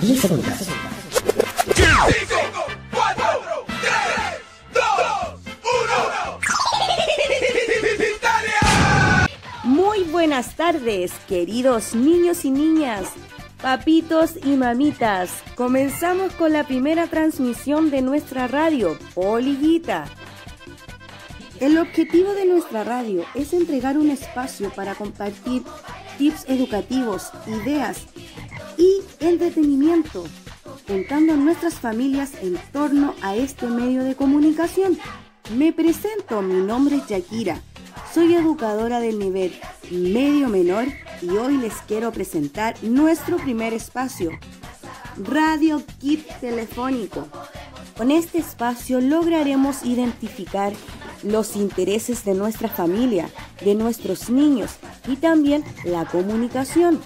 10 segundos. Muy buenas tardes, queridos niños y niñas, papitos y mamitas. Comenzamos con la primera transmisión de nuestra radio, Polillita. El objetivo de nuestra radio es entregar un espacio para compartir tips educativos, ideas y entretenimiento, juntando a nuestras familias en torno a este medio de comunicación. Me presento, mi nombre es Yakira, soy educadora del nivel medio menor y hoy les quiero presentar nuestro primer espacio, Radio Kit Telefónico. Con este espacio lograremos identificar los intereses de nuestra familia, de nuestros niños y también la comunicación.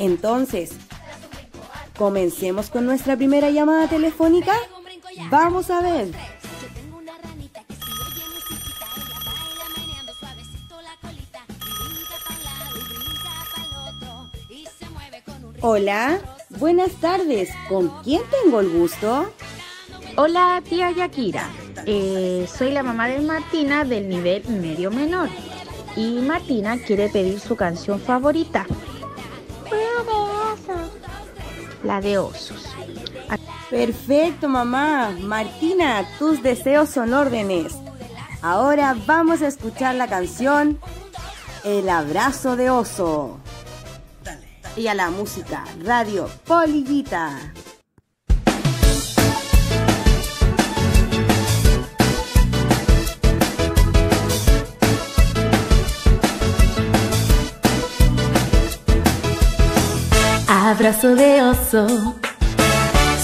Entonces, comencemos con nuestra primera llamada telefónica. Vamos a ver. Hola, buenas tardes. ¿Con quién tengo el gusto? Hola, tía Yakira. Eh, soy la mamá de Martina del nivel medio menor. Y Martina quiere pedir su canción favorita. La de osos. Perfecto, mamá. Martina, tus deseos son órdenes. Ahora vamos a escuchar la canción El abrazo de oso. Y a la música, Radio Polillita. Abrazo de oso,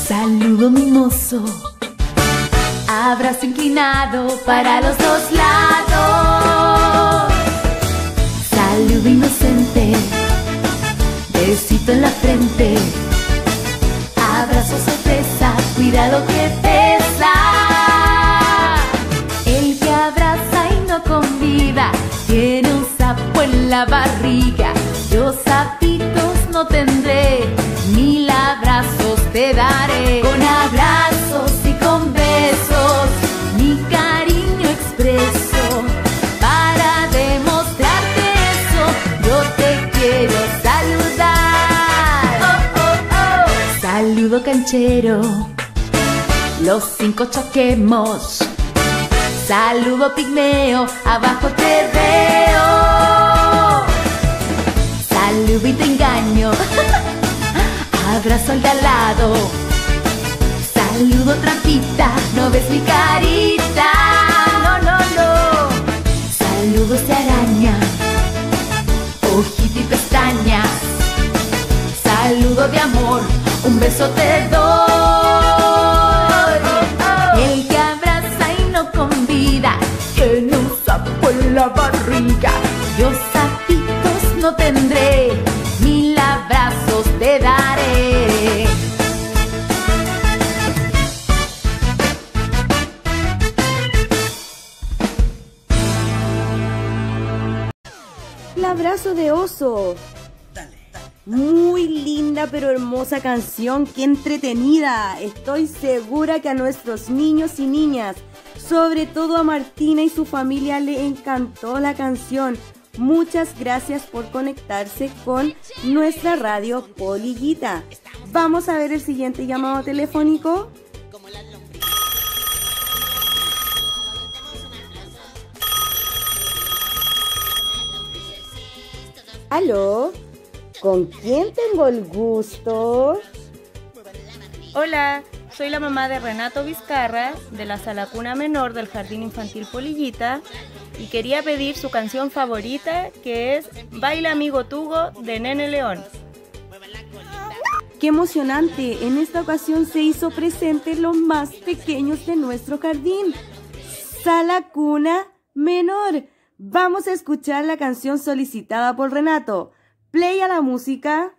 saludo mimoso, abrazo inclinado para los dos lados, saludo inocente, besito en la frente, abrazo sorpresa, cuida lo que pesa, el que abraza y no convida, tiene un sapo en la barriga, yo sapitos no tendré, Los cinco choquemos. Saludo pigmeo, abajo te veo. Saludo y te engaño. Abrazo al de al lado. Saludo trampita, no ves mi carita. No, no, no. Saludos de araña. Ojito y pestañas. Saludo de amor, un beso te abrazo de oso. Muy linda pero hermosa canción, qué entretenida. Estoy segura que a nuestros niños y niñas, sobre todo a Martina y su familia, le encantó la canción. Muchas gracias por conectarse con nuestra radio Polillita. Vamos a ver el siguiente llamado telefónico. ¿Aló? ¿Con quién tengo el gusto? Hola, soy la mamá de Renato Vizcarra, de la Sala Cuna Menor del Jardín Infantil Polillita, y quería pedir su canción favorita, que es Baila Amigo Tugo de Nene León. ¡Qué emocionante! En esta ocasión se hizo presente los más pequeños de nuestro jardín. Sala Cuna Menor. Vamos a escuchar la canción solicitada por Renato. Play a la música.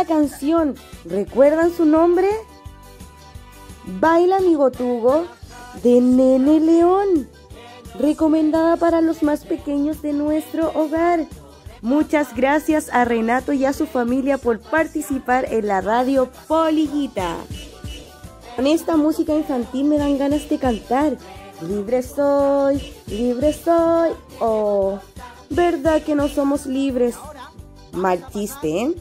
¡Qué linda canción! ¿Recuerdan su nombre? Baila amigo Tugo de Nene León, recomendada para los más pequeños de nuestro hogar. Muchas gracias a Renato y a su familia por participar en la radio Poliguita. Con esta música infantil me dan ganas de cantar. Libre soy, libre soy. Oh, ¿verdad que no somos libres? Mal ¿eh?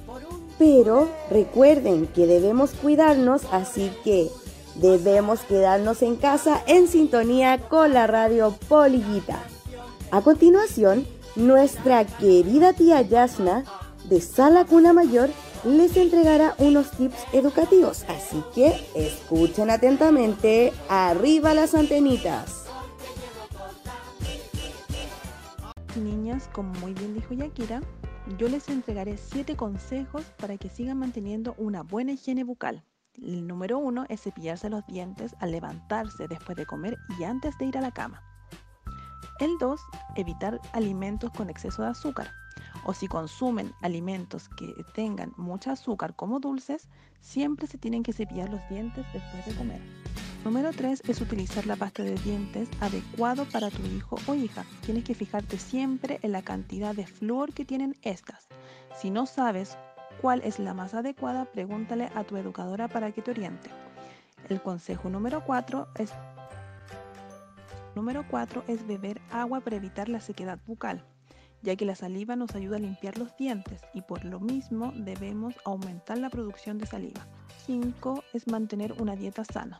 Pero recuerden que debemos cuidarnos, así que debemos quedarnos en casa en sintonía con la radio Poliguita. A continuación, nuestra querida tía Yasna de Sala Cuna Mayor les entregará unos tips educativos, así que escuchen atentamente, arriba las antenitas. Niñas, como muy bien dijo Yakira, yo les entregaré 7 consejos para que sigan manteniendo una buena higiene bucal. El número uno es cepillarse los dientes al levantarse después de comer y antes de ir a la cama. El 2, evitar alimentos con exceso de azúcar. O si consumen alimentos que tengan mucho azúcar como dulces, siempre se tienen que cepillar los dientes después de comer. Número 3 es utilizar la pasta de dientes adecuado para tu hijo o hija. Tienes que fijarte siempre en la cantidad de flúor que tienen estas. Si no sabes cuál es la más adecuada, pregúntale a tu educadora para que te oriente. El consejo número 4 es Número 4 es beber agua para evitar la sequedad bucal, ya que la saliva nos ayuda a limpiar los dientes y por lo mismo debemos aumentar la producción de saliva. 5 es mantener una dieta sana.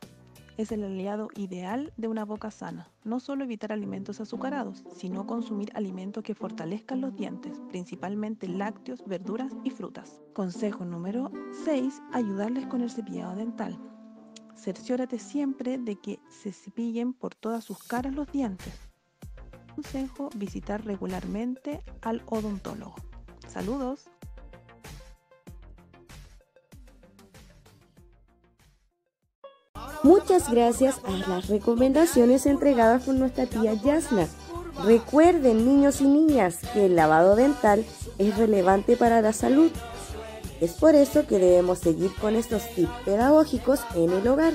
Es el aliado ideal de una boca sana. No solo evitar alimentos azucarados, sino consumir alimentos que fortalezcan los dientes, principalmente lácteos, verduras y frutas. Consejo número 6. Ayudarles con el cepillado dental. Cerciórate siempre de que se cepillen por todas sus caras los dientes. Consejo, visitar regularmente al odontólogo. Saludos. Muchas gracias a las recomendaciones entregadas por nuestra tía Yasna. Recuerden, niños y niñas, que el lavado dental es relevante para la salud. Es por eso que debemos seguir con estos tips pedagógicos en el hogar.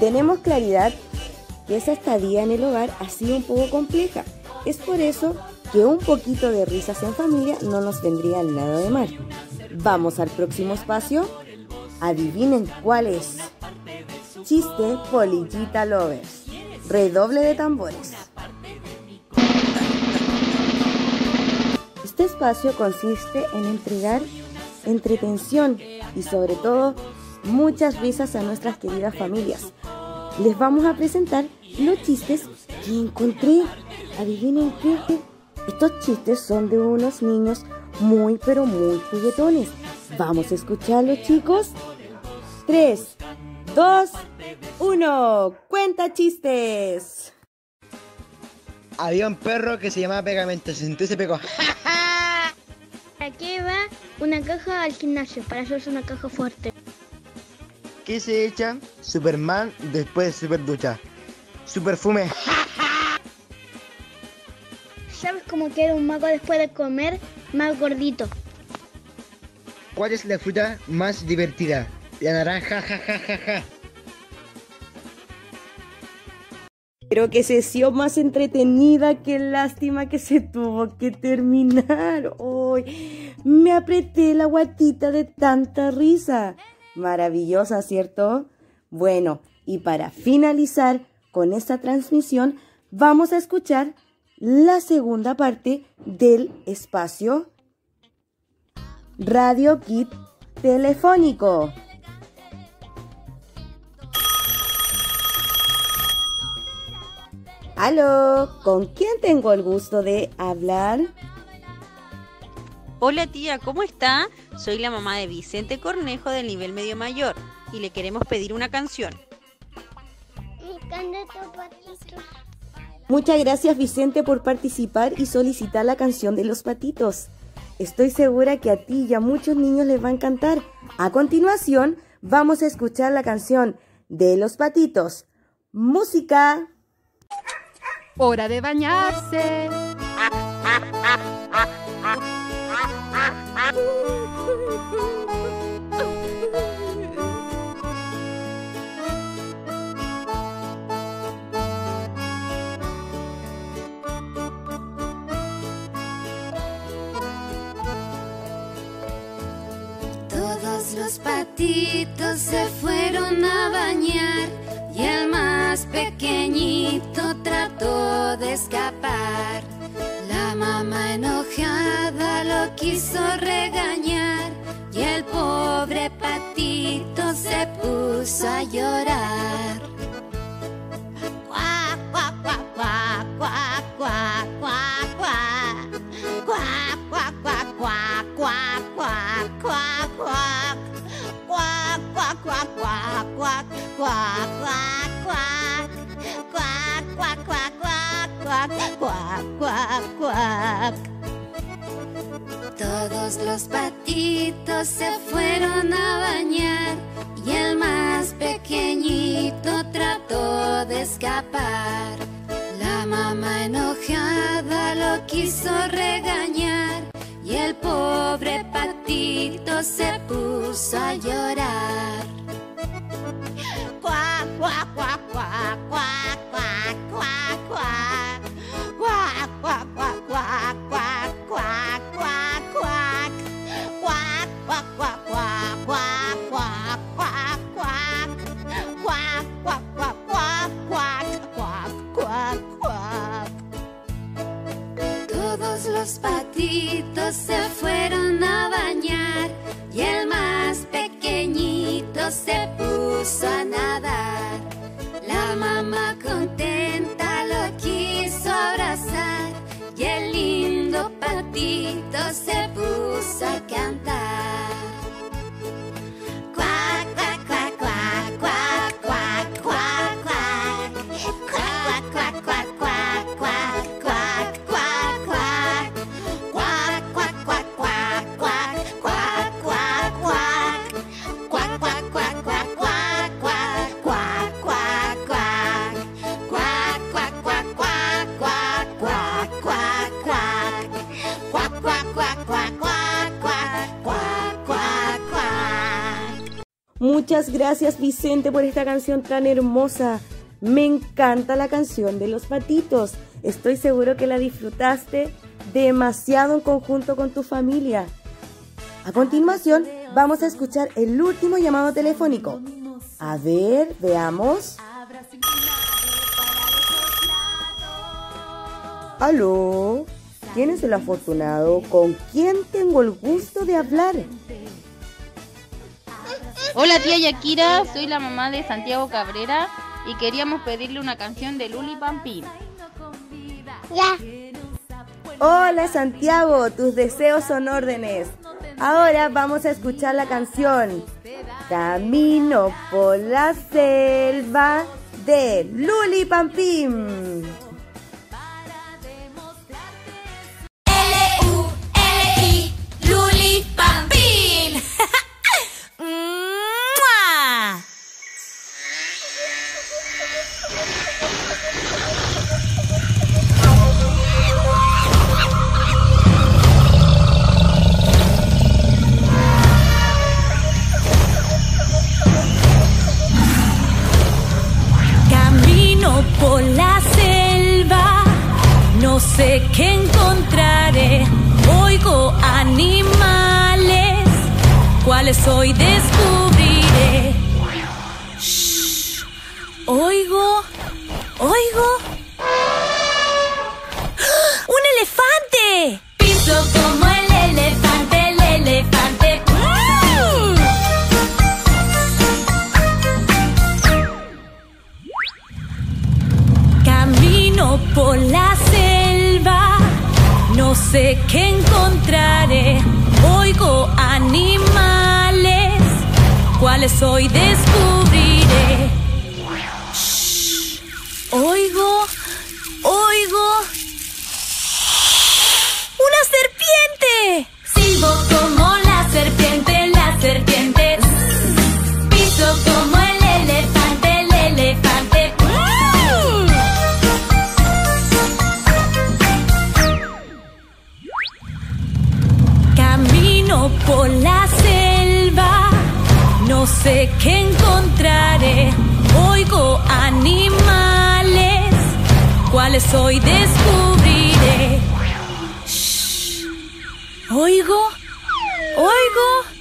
Tenemos claridad que esa estadía en el hogar ha sido un poco compleja. Es por eso que un poquito de risas en familia no nos vendría nada de mal. Vamos al próximo espacio. Adivinen cuál es. Chiste Polillita Lovers. Redoble de tambores. Este espacio consiste en entregar entretención y sobre todo muchas risas a nuestras queridas familias. Les vamos a presentar los chistes que encontré. Adivinen qué. Estos chistes son de unos niños muy pero muy juguetones. Vamos a escucharlos chicos. 3, 2, 1. Cuenta chistes. Había un perro que se llamaba Pegamento, se sentó y se pegó. ¿Para qué va una caja al gimnasio? Para hacerse una caja fuerte. ¿Qué se echa Superman después de super ducha? Su perfume. ¿Sabes cómo queda un mago después de comer? Más gordito. ¿Cuál es la fruta más divertida? La naranja, ja, ja, ja, ja. Pero qué sesión más entretenida, qué lástima que se tuvo que terminar hoy. Me apreté la guatita de tanta risa. Maravillosa, ¿cierto? Bueno, y para finalizar con esta transmisión, vamos a escuchar la segunda parte del espacio Radio Kit Telefónico. Aló, ¿con quién tengo el gusto de hablar? Hola tía, ¿cómo está? Soy la mamá de Vicente Cornejo del nivel medio mayor y le queremos pedir una canción. Muchas gracias Vicente por participar y solicitar la canción de los patitos. Estoy segura que a ti y a muchos niños les va a encantar. A continuación, vamos a escuchar la canción de los patitos. Música. hora de bañarse. los patitos se fueron a bañar y el más pequeñito trató de escapar. La mamá enojada lo quiso regañar y el pobre patito se puso a llorar. Cuac, cuac, cuac, cuac, cuac, cuac, cuac, cuac. Cuac, cuac, cuac, cuac, cuac, cuac. Todos los patitos se fueron a bañar y el más pequeñito trató de escapar. La mamá enojada lo quiso regañar y el pobre patito se puso a llorar. Cuac, patitos Gracias Vicente por esta canción tan hermosa. Me encanta la canción de los patitos. Estoy seguro que la disfrutaste demasiado en conjunto con tu familia. A continuación, vamos a escuchar el último llamado telefónico. A ver, veamos. Aló, ¿quién es el afortunado? ¿Con quién tengo el gusto de hablar? Hola tía Yakira, soy la mamá de Santiago Cabrera y queríamos pedirle una canción de Luli Pampín. Hola Santiago, tus deseos son órdenes. Ahora vamos a escuchar la canción Camino por la selva de Luli Pampín. cuales hoy. Oigo. ¡Un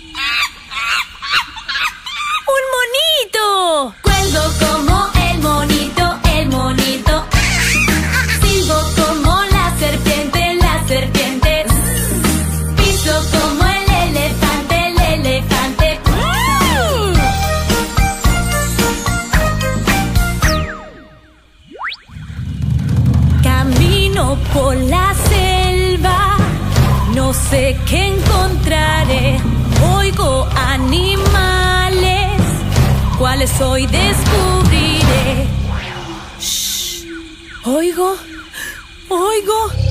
hoy descubriré. Shh. Oigo, oigo.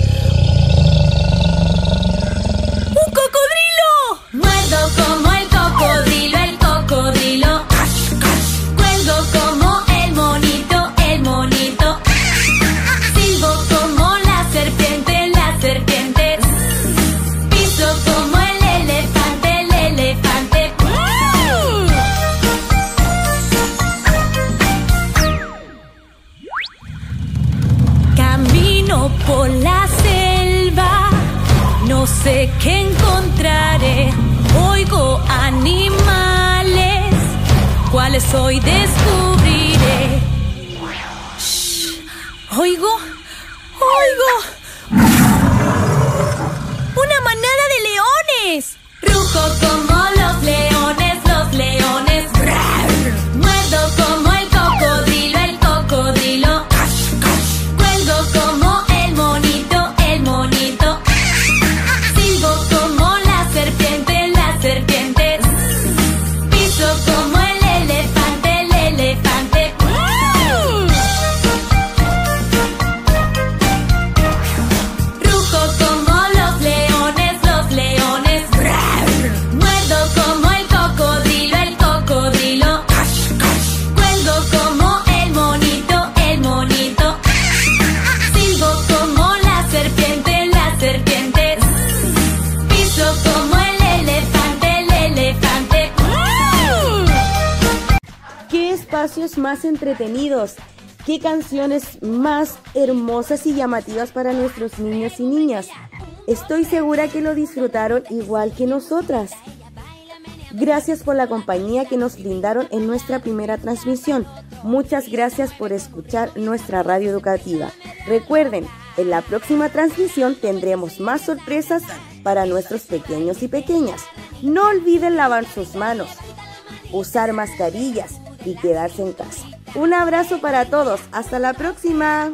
No sé qué encontraré. Oigo animales, cuáles hoy descubriré. Shh. Oigo, oigo. Entretenidos? ¿Qué canciones más hermosas y llamativas para nuestros niños y niñas? Estoy segura que lo disfrutaron igual que nosotras. Gracias por la compañía que nos brindaron en nuestra primera transmisión. Muchas gracias por escuchar nuestra radio educativa. Recuerden, en la próxima transmisión tendremos más sorpresas para nuestros pequeños y pequeñas. No olviden lavar sus manos, usar mascarillas y quedarse en casa. Un abrazo para todos. Hasta la próxima.